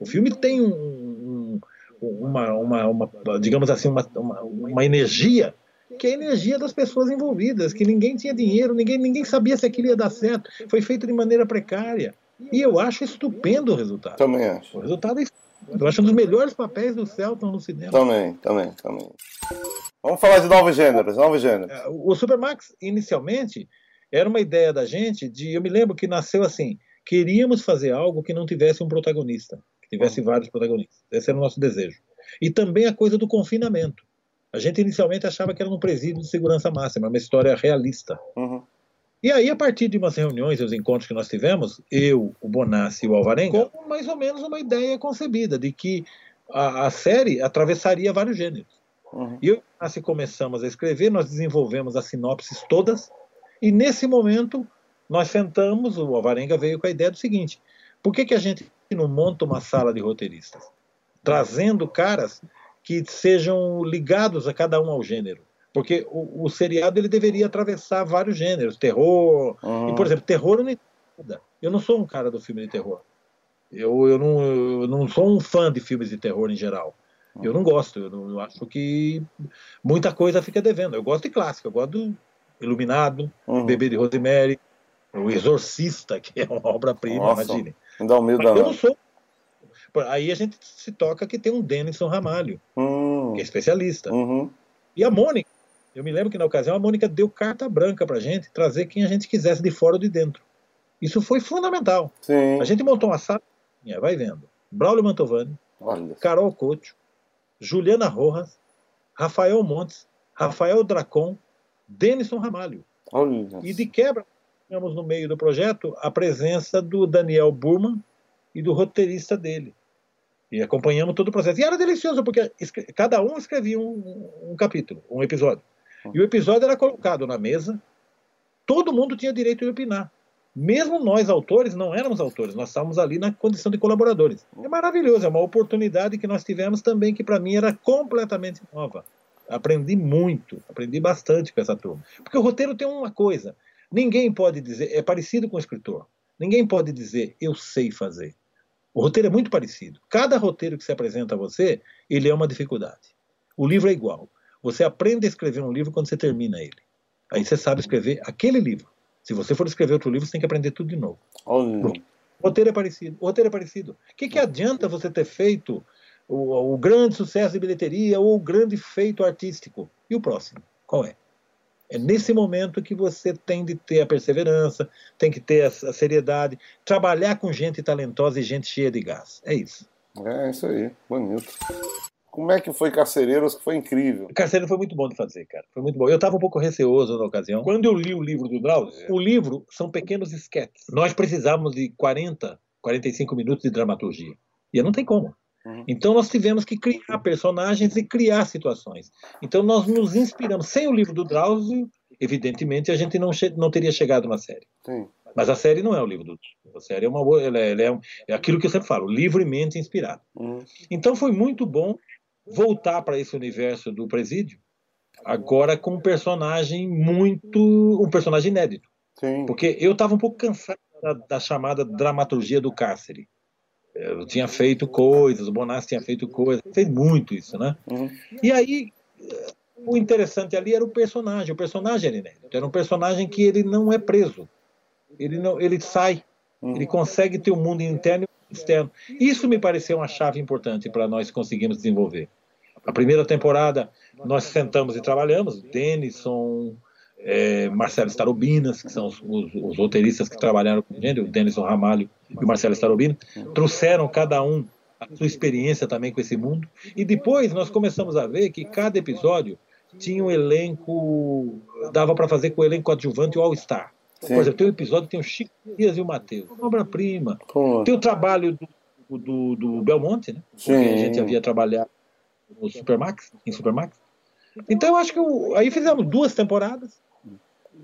Speaker 3: O filme tem um, um, uma, uma, uma, digamos assim, uma, uma, uma energia que é a energia das pessoas envolvidas, que ninguém tinha dinheiro, ninguém, ninguém sabia se aquilo ia dar certo. Foi feito de maneira precária. E eu acho estupendo o resultado.
Speaker 1: Também acho.
Speaker 3: O resultado é eu acho um dos melhores papéis do Celton no cinema.
Speaker 1: Também, também, também. Vamos falar de novos gêneros, novos gêneros.
Speaker 3: É, o Supermax, inicialmente, era uma ideia da gente de. Eu me lembro que nasceu assim: queríamos fazer algo que não tivesse um protagonista, que tivesse uhum. vários protagonistas. Esse era o nosso desejo. E também a coisa do confinamento. A gente inicialmente achava que era um presídio de segurança máxima, uma história realista.
Speaker 1: Uhum.
Speaker 3: E aí, a partir de umas reuniões e os encontros que nós tivemos, eu, o Bonassi e o Alvarenga, com mais ou menos uma ideia concebida de que a, a série atravessaria vários gêneros.
Speaker 1: Uhum.
Speaker 3: E eu o Bonassi começamos a escrever, nós desenvolvemos as sinopses todas, e nesse momento nós sentamos, o Alvarenga veio com a ideia do seguinte, por que, que a gente não monta uma sala de roteiristas? Trazendo caras que sejam ligados a cada um ao gênero. Porque o, o, seriado ele deveria atravessar vários gêneros, terror. Uhum. E, por exemplo, terror eu não entendo. Eu não sou um cara do filme de terror. Eu, eu, não, eu não sou um fã de filmes de terror em geral. Eu não gosto. Eu, não, eu acho que muita coisa fica devendo. Eu gosto de clássico, eu gosto do Iluminado,
Speaker 1: Uhum.
Speaker 3: Bebê de Rosemary, O Exorcista, que é uma obra-prima, imagine.
Speaker 1: Dá um medo
Speaker 3: Mas eu não sou. Aí a gente se toca que tem um Denison Ramalho,
Speaker 1: Hum.
Speaker 3: que é especialista.
Speaker 1: Uhum.
Speaker 3: E a Mônica, eu me lembro que na ocasião a Mônica deu carta branca pra gente trazer quem a gente quisesse de fora ou de dentro. Isso foi fundamental.
Speaker 1: Sim.
Speaker 3: A gente montou uma sala, vai vendo. Braulio Mantovani,
Speaker 1: Olha.
Speaker 3: Carol Couto, Juliana Rojas, Rafael Montes, Rafael Dracon, Denison Ramalho.
Speaker 1: Olha.
Speaker 3: E de quebra, tínhamos no meio do projeto a presença do Daniel Burman e do roteirista dele. E acompanhamos todo o processo. E era delicioso, porque cada um escrevia um, um capítulo, um episódio. E o episódio era colocado na mesa, todo mundo tinha direito de opinar. Mesmo nós, autores, não éramos autores, nós estávamos ali na condição de colaboradores. É maravilhoso, é uma oportunidade que nós tivemos também, que para mim era completamente nova. Aprendi muito, aprendi bastante com essa turma. Porque o roteiro tem uma coisa: ninguém pode dizer, é parecido com o escritor, ninguém pode dizer, eu sei fazer. O roteiro é muito parecido. Cada roteiro que se apresenta a você, ele é uma dificuldade. O livro é igual. Você aprende a escrever um livro quando você termina ele. Aí você sabe escrever aquele livro. Se você for escrever outro livro, você tem que aprender tudo de novo.
Speaker 1: Olha.
Speaker 3: O roteiro é parecido. O roteiro é parecido. O que, que adianta você ter feito o, o grande sucesso de bilheteria ou o grande feito artístico? E o próximo? Qual é? É nesse momento que você tem de ter a perseverança, tem que ter a, a seriedade, trabalhar com gente talentosa e gente cheia de gás. É isso.
Speaker 1: É isso aí. Bonito. Como é que foi Carcereiros? Que foi incrível.
Speaker 3: O Carcereiro foi muito bom de fazer, cara. Foi muito bom. Eu estava um pouco receoso na ocasião. Quando eu li o livro do Drauzio, o livro são pequenos esquetes. Nós precisávamos de 40, 45 minutos de dramaturgia. E não tem como.
Speaker 1: Uhum.
Speaker 3: Então nós tivemos que criar personagens e criar situações. Então nós nos inspiramos. Sem o livro do Drauzio, evidentemente a gente não, não teria chegado na série.
Speaker 1: Sim.
Speaker 3: Mas a série não é o livro do Drauzio. A série é uma ela é, ela é, é aquilo que eu sempre falo, livremente inspirado.
Speaker 1: Uhum.
Speaker 3: Então foi muito bom voltar para esse universo do presídio, agora com um personagem muito. um personagem inédito.
Speaker 1: Sim.
Speaker 3: Porque eu estava um pouco cansado da, da chamada dramaturgia do cárcere. Eu tinha feito coisas, o Bonassi tinha feito coisas, fez muito isso, né?
Speaker 1: Uhum.
Speaker 3: E aí, o interessante ali era o personagem. O personagem era inédito. Era um personagem que ele não é preso. Ele, não, ele sai.
Speaker 1: Uhum.
Speaker 3: Ele consegue ter um mundo interno e externo. Isso me pareceu uma chave importante para nós conseguirmos desenvolver. A primeira temporada, nós sentamos e trabalhamos. Denison, eh, Marcelo Starobinas, que são os, os- os roteiristas que trabalharam com a gente, o Denison Ramalho e o Marcelo Starobino, trouxeram cada um a sua experiência também com esse mundo. E depois nós começamos a ver que cada episódio tinha um elenco, dava para fazer com o elenco adjuvante o All-Star. Por exemplo, tem um episódio que tem o Chico Dias e o Matheus, uma obra-prima. Tem o trabalho do, do, do Belmonte, né?
Speaker 1: Sim.
Speaker 3: Que a gente havia trabalhado no Supermax, em Supermax. Então eu acho que o- aí fizemos duas temporadas.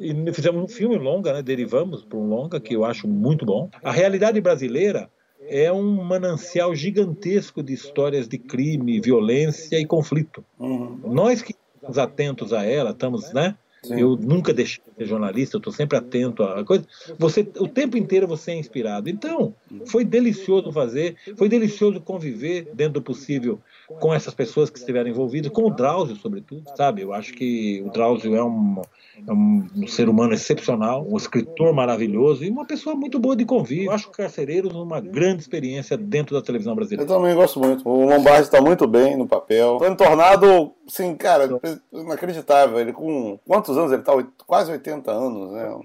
Speaker 3: E fizemos um filme longa, né? Derivamos para um longa que eu acho muito bom. A realidade brasileira é um manancial gigantesco de histórias de crime, violência e conflito.
Speaker 1: Uhum.
Speaker 3: Nós que estamos atentos a ela, estamos, né?
Speaker 1: Sim.
Speaker 3: Eu nunca deixei de ser jornalista, eu estou sempre atento a coisa. Você, o tempo inteiro você é inspirado. Então, foi delicioso fazer, foi delicioso conviver dentro do possível com essas pessoas que estiveram envolvidas, com o Drauzio, sobretudo, sabe? Eu acho que o Drauzio é um, é um, ser humano excepcional, um escritor maravilhoso e uma pessoa muito boa de convívio. Eu acho o Carcereiros uma grande experiência dentro da televisão
Speaker 1: Eu
Speaker 3: brasileira.
Speaker 1: também gosto muito. O Lombardi está muito bem no papel. Foi um tornado, sim, cara, inacreditável. Ele com. Quantos anos ele tá? Quase 80 anos, né?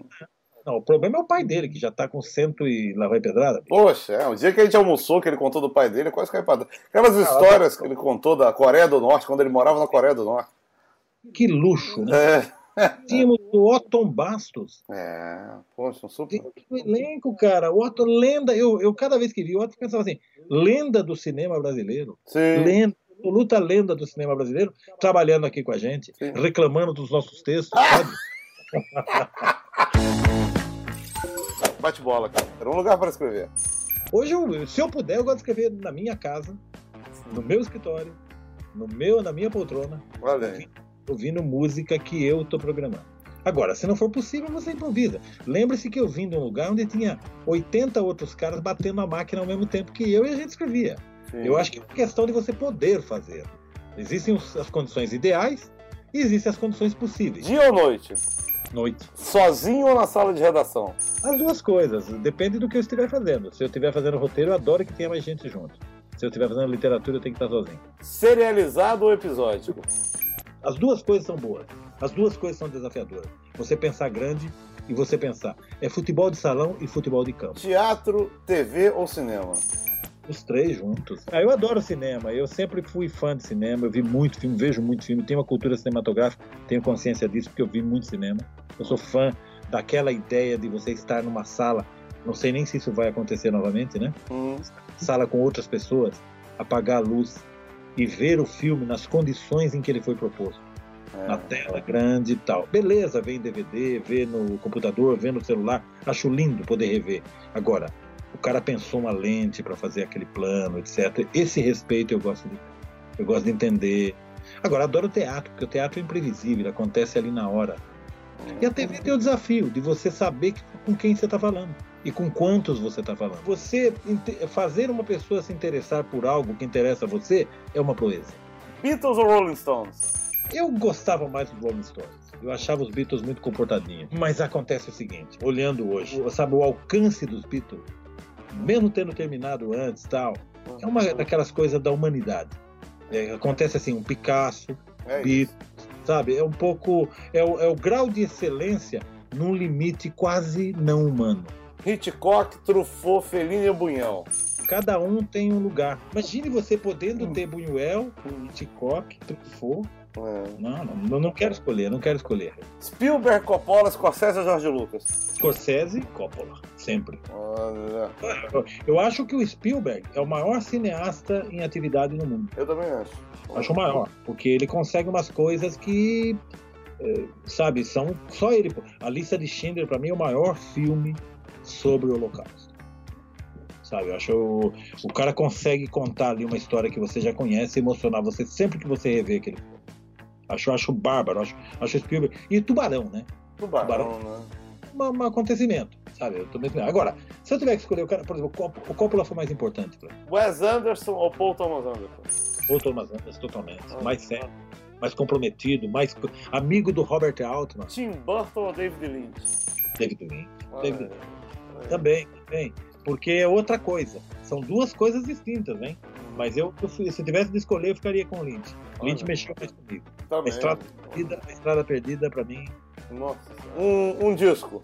Speaker 3: Não, o problema é o pai dele, que já está com cento e lá vai pedrada.
Speaker 1: Poxa, é, o dia que a gente almoçou, que ele contou do pai dele, quase caiu pra trás. Aquelas histórias que ele contou da Coreia do Norte, quando ele morava na Coreia do Norte.
Speaker 3: Que luxo, né?
Speaker 1: É,
Speaker 3: Tínhamos o Otton Bastos.
Speaker 1: é poxa, um super.
Speaker 3: Tem o elenco, cara. O Otton, lenda. Eu, eu cada vez que vi o Otton, pensava assim: lenda do cinema brasileiro.
Speaker 1: Sim.
Speaker 3: Lenda, absoluta lenda do cinema brasileiro, trabalhando aqui com a gente,
Speaker 1: Sim.
Speaker 3: reclamando dos nossos textos, sabe?
Speaker 1: Bate bola, cara. Era um lugar para escrever.
Speaker 3: Hoje, eu- se eu puder, eu gosto de escrever na minha casa, no meu escritório, no meu, na minha poltrona,
Speaker 1: aí.
Speaker 3: ouvindo música que eu estou programando. Agora, se não for possível, você improvisa. Lembre-se que eu vim de um lugar onde tinha 80 outros caras batendo a máquina ao mesmo tempo que eu e a gente escrevia.
Speaker 1: Sim.
Speaker 3: Eu acho que é questão de você poder fazer. Existem os- as condições ideais e existem as condições possíveis.
Speaker 1: Dia ou noite?
Speaker 3: Noite.
Speaker 1: Sozinho ou na sala de redação?
Speaker 3: As duas coisas. Depende do que eu estiver fazendo. Se eu estiver fazendo roteiro, eu adoro que tenha mais gente junto. Se eu estiver fazendo literatura, eu tenho que estar sozinho.
Speaker 1: Serializado ou episódico?
Speaker 3: As duas coisas são boas. As duas coisas são desafiadoras. Você pensar grande e você pensar. É futebol de salão e futebol de campo.
Speaker 1: Teatro, TV ou cinema?
Speaker 3: Os três juntos. Ah, eu adoro cinema. Eu sempre fui fã de cinema. Eu vi muito filme, vejo muito filme. Tenho uma cultura cinematográfica, tenho consciência disso porque eu vi muito cinema. Eu sou fã daquela ideia de você estar numa sala. Não sei nem se isso vai acontecer novamente, né?
Speaker 1: Hum.
Speaker 3: Sala com outras pessoas, apagar a luz e ver o filme nas condições em que ele foi proposto
Speaker 1: É.
Speaker 3: na tela grande e tal. Beleza, vê em DVD, vê no computador, vê no celular. Acho lindo poder rever. Agora, o cara pensou uma lente para fazer aquele plano, etc. Esse respeito eu gosto de, eu gosto de entender. Agora, adoro o teatro, porque o teatro é imprevisível, acontece ali na hora. E a TV tem o desafio de você saber com quem você está falando e com quantos você está falando. Você fazer uma pessoa se interessar por algo que interessa a você é uma proeza.
Speaker 1: Beatles ou Rolling Stones?
Speaker 3: Eu gostava mais dos Rolling Stones. Eu achava os Beatles muito comportadinhos. Mas acontece o seguinte, olhando hoje, sabe, o alcance dos Beatles, mesmo tendo terminado antes tal, é uma daquelas coisas da humanidade. É, acontece assim, um Picasso,
Speaker 1: É.
Speaker 3: Beatles, sabe? É um pouco. É o, é o grau de excelência num limite quase não humano.
Speaker 1: Hitchcock, Truffaut, Fellini e Bunhão.
Speaker 3: Cada um tem um lugar. Imagine você podendo ter Buñuel, Hitchcock, Truffaut.
Speaker 1: É.
Speaker 3: Não, não, não quero escolher, não quero escolher.
Speaker 1: Spielberg, Coppola, Scorsese ou Jorge Lucas?
Speaker 3: Scorsese, Coppola, sempre.
Speaker 1: Olha,
Speaker 3: Eu- Eu acho que o Spielberg é o maior cineasta em atividade no mundo.
Speaker 1: eu também acho.
Speaker 3: Acho o maior, porque ele consegue umas coisas que, eh, sabe, são só ele. A lista de Schindler para mim é o maior filme sobre o Holocausto. Sabe, eu acho o, o cara consegue contar ali uma história que você já conhece e emocionar você sempre que você rever aquele filme. Acho, acho bárbaro, acho, acho Spielberg. E Tubarão, né?
Speaker 1: Tubarão, né?
Speaker 3: uma- um acontecimento, sabe? Eu tô mesmo- Agora, se eu tiver que escolher o cara, por exemplo, o Cop- o Coppola foi mais importante pra mim.
Speaker 1: Wes Anderson ou Paul Thomas Anderson?
Speaker 3: O Thomas Anderson, totalmente.
Speaker 1: Ah,
Speaker 3: mais sério, mais comprometido, mais amigo do Robert Altman,
Speaker 1: Tim Burton ou David Lynch?
Speaker 3: David Lynch.
Speaker 1: Ah,
Speaker 3: David-
Speaker 1: é.
Speaker 3: Também, também. Porque é outra coisa. São duas coisas distintas, hein? Mas eu, eu fui- se eu tivesse de escolher, eu ficaria com o Lynch. Lynch
Speaker 1: Olha.
Speaker 3: mexeu mais comigo. A estrada perdida, a estrada perdida pra mim,
Speaker 1: Nossa. Um, um disco.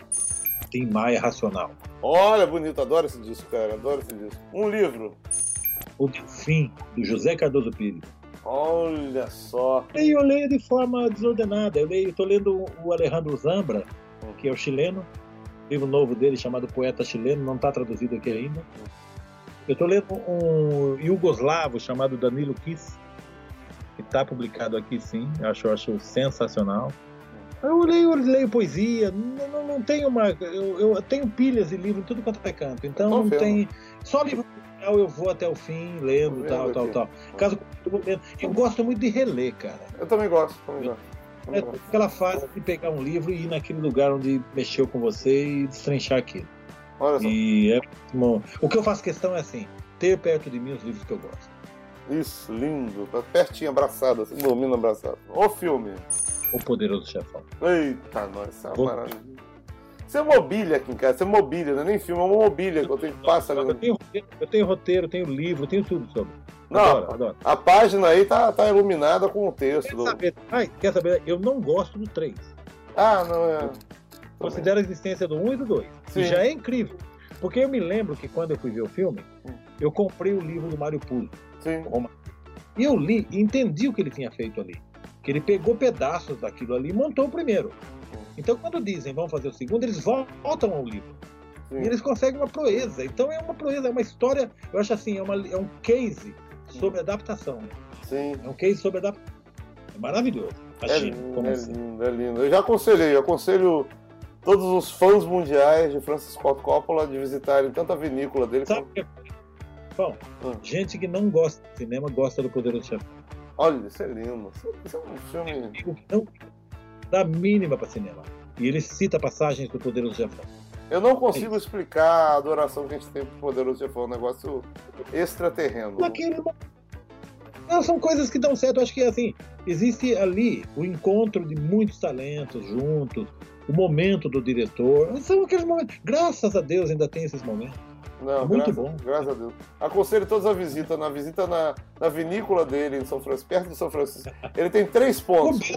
Speaker 3: Tim Maia racional.
Speaker 1: Olha, bonito, adoro esse disco, cara, adoro esse disco. Um livro.
Speaker 3: O Delfim, do José Cardoso Pires.
Speaker 1: Olha só.
Speaker 3: E eu leio de forma desordenada. Eu leio, tô lendo o Alejandro Zambra, que é o chileno, livro novo dele chamado Poeta Chileno, não está traduzido aqui ainda. Eu estou lendo um yugoslavo chamado Danilo Kiss, que está publicado aqui sim, eu acho, eu acho sensacional. Eu leio, eu leio poesia, não, não, não tenho uma. Eu, eu tenho pilhas de livro tudo quanto é canto, então não tem. Só livro eu vou até o fim, lendo, tal, tal,
Speaker 1: aqui.
Speaker 3: tal. Caso eu gosto muito de reler, cara.
Speaker 1: Eu também gosto. Também gosto.
Speaker 3: É aquela fase de pegar um livro e ir naquele lugar onde mexeu com você e destrinchar aquilo.
Speaker 1: Olha só.
Speaker 3: E é bom. O que eu faço questão é assim, ter perto de mim os livros que eu gosto.
Speaker 1: Isso, lindo. Tá pertinho, abraçado, assim, dormindo abraçado. O filme.
Speaker 3: O Poderoso Chefão.
Speaker 1: Eita, nós, isso é uma
Speaker 3: Vou-
Speaker 1: maravilha. Isso é mobília aqui em casa, isso é mobília, não é nem filme, é uma mobília que eu tenho que passar.
Speaker 3: Eu tenho, roteiro, eu tenho roteiro, tenho livro, eu tenho tudo sobre.
Speaker 1: Não,
Speaker 3: Adoro, adoro.
Speaker 1: a página aí tá, tá iluminada com o texto.
Speaker 3: Quer
Speaker 1: do-
Speaker 3: saber? Ai, quer saber? Eu não gosto do 3.
Speaker 1: Ah, não é.
Speaker 3: Considero a existência do 1 e do 2.
Speaker 1: Sim.
Speaker 3: E já é incrível. Porque eu me lembro que quando eu fui ver o filme,
Speaker 1: Hum.
Speaker 3: eu comprei o livro do Mário Puzo.
Speaker 1: Sim.
Speaker 3: E eu li e entendi o que ele tinha feito ali. Que ele pegou pedaços daquilo ali e montou o primeiro. Então, quando dizem vamos fazer o segundo, eles voltam ao livro.
Speaker 1: sim.
Speaker 3: E eles conseguem uma proeza. Então, é uma proeza, é uma história. Eu acho assim, é, uma, é um case sobre adaptação.
Speaker 1: Sim.
Speaker 3: É um case sobre adaptação. É maravilhoso.
Speaker 1: É lindo, é
Speaker 3: assim?
Speaker 1: lindo, é lindo. Eu já aconselhei, eu aconselho todos os fãs mundiais de Francis Ford Coppola de visitarem tanto a vinícola dele
Speaker 3: Sabe
Speaker 1: como.
Speaker 3: que é? Bom,
Speaker 1: Hum.
Speaker 3: gente que não gosta de cinema gosta do Poderoso Chefão.
Speaker 1: Olha, isso é lindo. Isso- é um filme.
Speaker 3: Amigo que não dá mínima para cinema. E ele cita passagens do Poderoso Chefão.
Speaker 1: Eu não consigo explicar a adoração que a gente tem pro Poderoso Chefão, é um negócio extraterreno.
Speaker 3: Naquele, mo- Não, são coisas que dão certo. Eu acho que assim, existe ali o encontro de muitos talentos juntos, o momento do diretor. São aqueles momentos. Graças a Deus ainda tem esses momentos.
Speaker 1: Não, é muito graças, bom. Graças a Deus. Aconselho todos a visita. Na visita na, na vinícola dele em São Francisco, perto de São Francisco. Ele tem três pontos.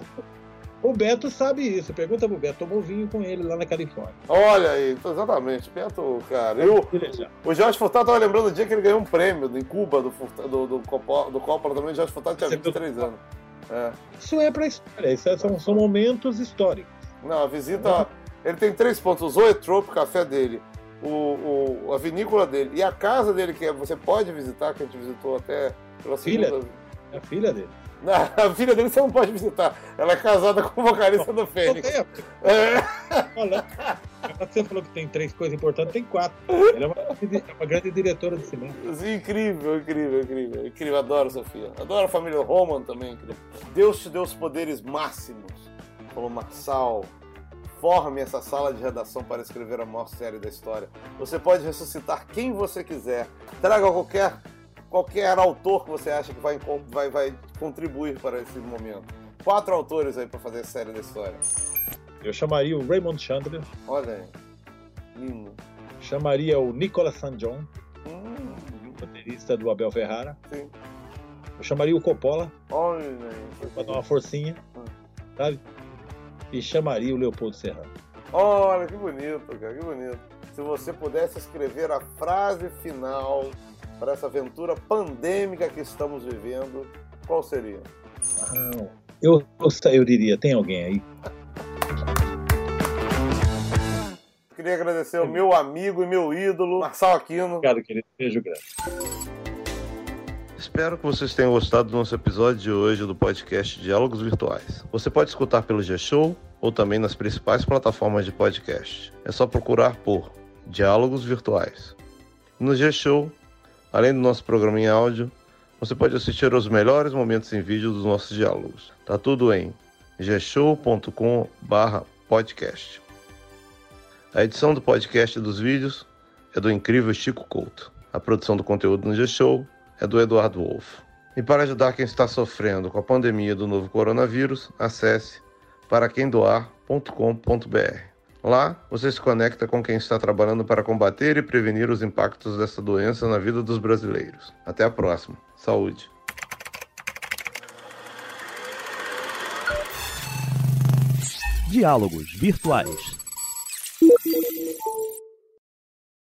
Speaker 3: O Beto sabe isso. Pergunta pro Beto. Tomou vinho com ele lá na Califórnia.
Speaker 1: Olha aí, exatamente. Beto, cara. Eu, o Jorge Furtado tava lembrando do dia que ele ganhou um prêmio em Cuba do, do, do, Copa, do Copa também. O Jorge Furtado tinha 23 anos.
Speaker 3: É. Isso é pra história. Isso é, são, são momentos históricos.
Speaker 1: Não, a visita. Ele tem três pontos: o Zoetrope, o café dele, o, o, a vinícola dele e a casa dele, que você pode visitar, que a gente visitou até pela
Speaker 3: segunda. Filha, é a filha dele.
Speaker 1: Não, a filha dele você não pode visitar. Ela é casada com o vocalista do Fênix. É.
Speaker 3: Olha, você falou que tem três coisas importantes, tem quatro. Ela é uma, é uma grande diretora de cinema.
Speaker 1: Incrível, incrível, incrível. Incrível, adoro Sofia. Adoro a família Roman também. Incrível. Deus te deu os poderes máximos. Falou Marçal. Forme essa sala de redação para escrever a maior série da história. Você pode ressuscitar quem você quiser. Traga qualquer qualquer autor que você acha que vai, vai, vai contribuir para esse momento. Quatro autores aí para fazer a série da história.
Speaker 3: Eu chamaria o Raymond Chandler.
Speaker 1: Olha aí. Lindo.
Speaker 3: Chamaria o Nicolas St. John, hum. roteirista do Abel Ferrara.
Speaker 1: Sim.
Speaker 3: Eu chamaria o Coppola.
Speaker 1: Olha aí.
Speaker 3: Para dar uma forcinha. Hum. Sabe? E chamaria o Leopoldo Serrano.
Speaker 1: Olha, que bonito, cara, que bonito. Se você pudesse escrever a frase final para essa aventura pandêmica que estamos vivendo, qual seria?
Speaker 3: Eu, eu, eu diria, tem alguém aí?
Speaker 1: Queria agradecer ao meu amigo e meu ídolo, Marçal Aquino.
Speaker 3: Obrigado, querido. Beijo grande.
Speaker 1: Espero que vocês tenham gostado do nosso episódio de hoje do podcast Diálogos Virtuais. Você pode escutar pelo G-Show ou também nas principais plataformas de podcast. É só procurar por Diálogos Virtuais. No G-Show Além do nosso programa em áudio, você pode assistir aos melhores momentos em vídeo dos nossos diálogos. Tá tudo em gshow.com/podcast. A edição do podcast e dos vídeos é do incrível Chico Couto. A produção do conteúdo no G-Show é do Eduardo Wolff. E para ajudar quem está sofrendo com a pandemia do novo coronavírus, acesse paraquemdoar.com.br. Lá, você se conecta com quem está trabalhando para combater e prevenir os impactos dessa doença na vida dos brasileiros. Até a próxima. Saúde.
Speaker 2: Diálogos Virtuais